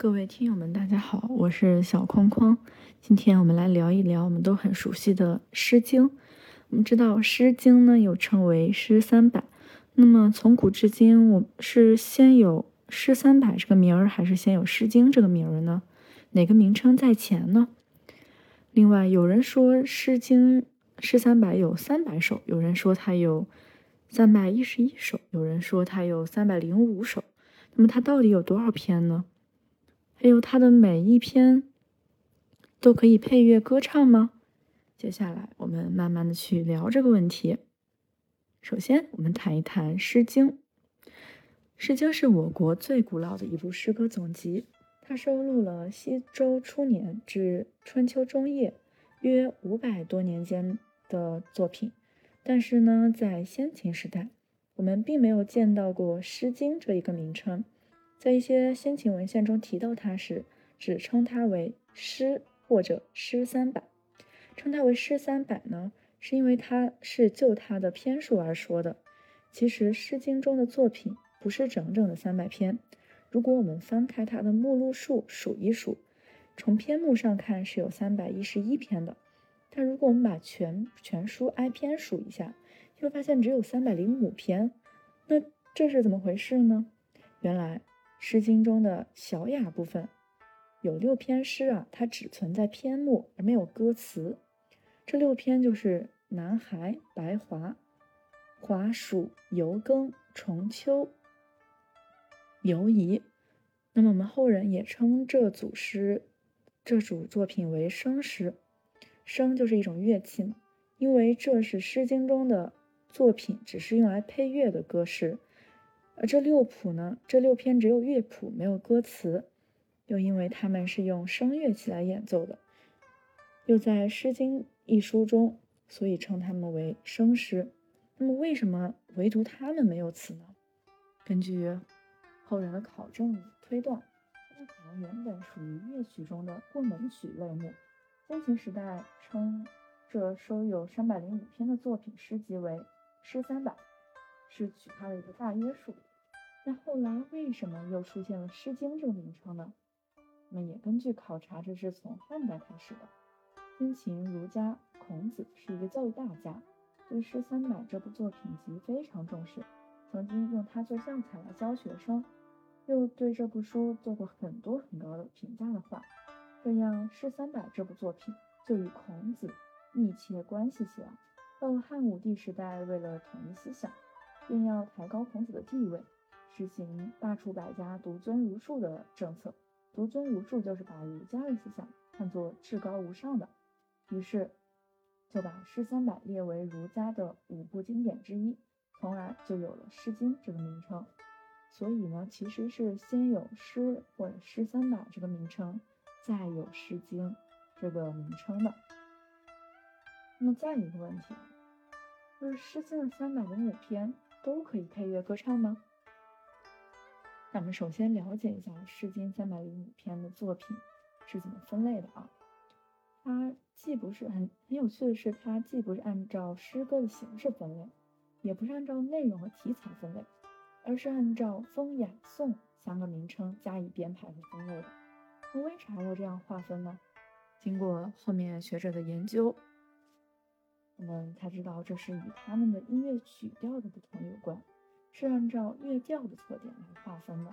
各位听友们，大家好，我是小框框。今天我们来聊一聊我们都很熟悉的《诗经》。我们知道《诗经》呢，又称为《诗三百》。那么从古至今，我是先有《诗三百》这个名儿，还是先有《诗经》这个名儿呢？哪个名称在前呢？另外，有人说《诗经》《诗三百》有三百首，有人说它有三百一十一首，有人说它有三百零五首。那么它到底有多少篇呢？还有他的每一篇都可以配乐歌唱吗？接下来我们慢慢的去聊这个问题。首先，我们谈一谈《诗经》。《诗经》是我国最古老的一部诗歌总集，它收录了西周初年至春秋中叶约五百多年间的作品。但是呢，在先秦时代，我们并没有见到过《诗经》这一个名称。在一些先秦文献中提到它时，只称它为诗或者诗三百。称它为诗三百呢，是因为它是就它的篇数而说的。其实《诗经》中的作品不是整整的三百篇。如果我们翻开它的目录数数一数，从篇目上看是有三百一十一篇的。但如果我们把全全书挨篇数一下，就会发现只有三百零五篇。那这是怎么回事呢？原来。《诗经》中的小雅部分有六篇诗啊，它只存在篇目而没有歌词。这六篇就是南海、白华、华暑、游耕、重秋、游夷。那么我们后人也称这组诗、这组作品为声诗。声就是一种乐器嘛，因为这是《诗经》中的作品，只是用来配乐的歌诗。而这六谱呢，这六篇只有乐谱，没有歌词，又因为他们是用声乐器来演奏的，又在《诗经》一书中，所以称他们为声诗。那么，为什么唯独他们没有词呢？根据后人的考证推断，他们可能原本属于乐曲中的过门曲类目。先秦时代称这收有三百零五篇的作品诗集为《诗三百》，是取它的一个大约数。那后来为什么又出现了《诗经》这个名称呢？我们也根据考察，这是从汉代开始的。先秦儒家孔子是一个教育大家，对《诗三百》这部作品集非常重视，曾经用它做教材来教学生，又对这部书做过很多很高的评价的话。这样，《诗三百》这部作品就与孔子密切关系起来。到了汉武帝时代，为了统一思想，便要抬高孔子的地位。实行罢黜百家，独尊儒术的政策。独尊儒术就是把儒家的思想看作至高无上的，于是就把《诗三百》列为儒家的五部经典之一，从而就有了《诗经》这个名称。所以呢，其实是先有“诗”或者“诗三百”这个名称，再有《诗经》这个名称的。那么再一个问题，就是《诗经》的三百零五篇都可以配乐歌唱吗？咱们首先了解一下《诗经》三百零五篇的作品是怎么分类的啊？它既不是很很有趣的是，它既不是按照诗歌的形式分类，也不是按照内容和题材分类，而是按照风雅颂三个名称加以编排和分类的。那为啥要这样划分呢？经过后面学者的研究，我们才知道这是与他们的音乐曲调的不同有关。是按照乐调的特点来划分的。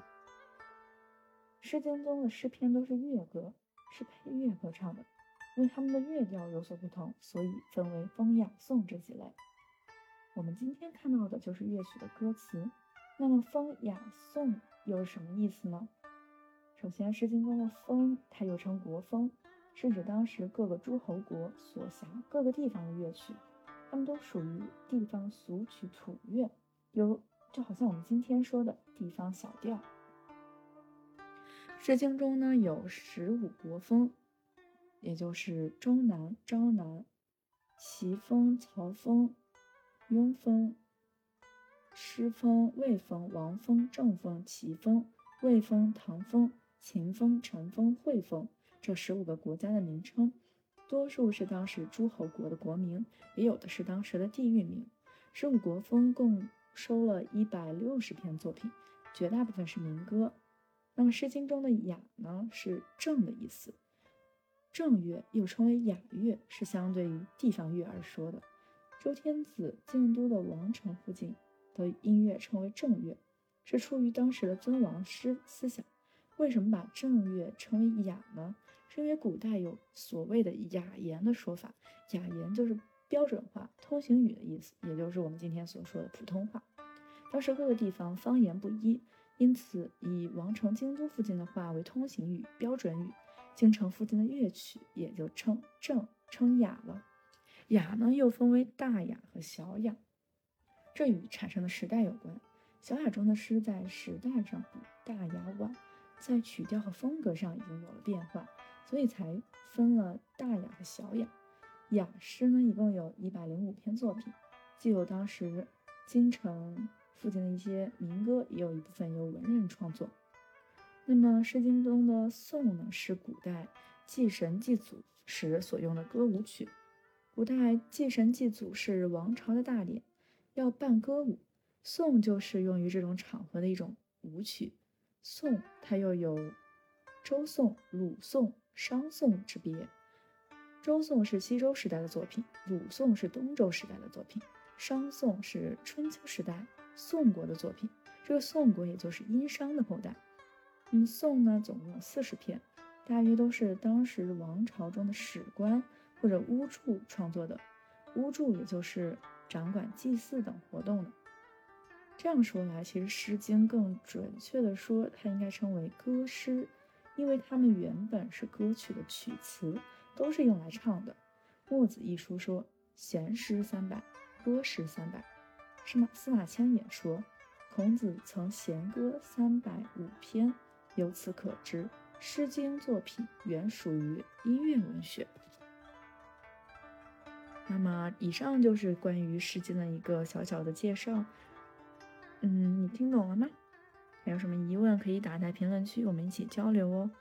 诗经中的诗篇都是乐歌，是配乐歌唱的。因为它们的乐调有所不同，所以分为风雅颂这几类。我们今天看到的就是乐曲的歌词。那么风雅颂又是什么意思呢？首先，诗经中的风，它又称国风，是指当时各个诸侯国所辖各个地方的乐曲，它们都属于地方俗曲土乐，有。就好像我们今天说的地方小调，《诗经》中呢有十五国风，也就是中南、昭南、齐风、曹风、雍风、诗风、魏风、王风、郑风、齐风、魏风、唐风、秦风、陈风、惠风这十五个国家的名称，多数是当时诸侯国的国名，也有的是当时的地域名。十五国风共收了一百六十篇作品，绝大部分是民歌。那么《诗经》中的雅呢，是正的意思。正乐又称为雅乐，是相对于地方乐而说的。周天子京都的王城附近的音乐称为正乐，是出于当时的尊王师思想。为什么把正乐称为雅呢？是因为古代有所谓的雅言的说法，雅言就是标准化、通行语的意思，也就是我们今天所说的普通话。当时各个地方方言不一，因此以王城京都附近的话为通行语、标准语。京城附近的乐曲也就称正称雅了。雅呢，又分为大雅和小雅，这与产生的时代有关。小雅中的诗在时代上比大雅晚，在曲调和风格上已经有了变化，所以才分了大雅和小雅。雅诗呢，一共有一百零五篇作品，既有当时京城附近的一些民歌，也有一部分由文人创作。那么《诗经》中的颂呢，是古代祭神祭祖时所用的歌舞曲。古代祭神祭祖是王朝的大典，要办歌舞，颂就是用于这种场合的一种舞曲。颂它又有周颂、鲁颂、商颂之别。周颂是西周时代的作品，鲁颂是东周时代的作品，商颂是春秋时代宋国的作品。这个宋国也就是殷商的后代。那么颂呢，总共有四十篇，大约都是当时王朝中的史官或者巫祝创作的。巫祝也就是掌管祭祀等活动的。这样说来，其实《诗经》更准确的说，它应该称为歌诗，因为它们原本是歌曲的曲词，都是用来唱的。《墨子》一书说：“闲诗三百，歌诗三百。”司马？司马迁也说：“孔子曾闲歌三百五篇。”由此可知，《诗经》作品原属于音乐文学。那么，以上就是关于《诗经》的一个小小的介绍。嗯，你听懂了吗？还有什么疑问可以打在评论区，我们一起交流哦。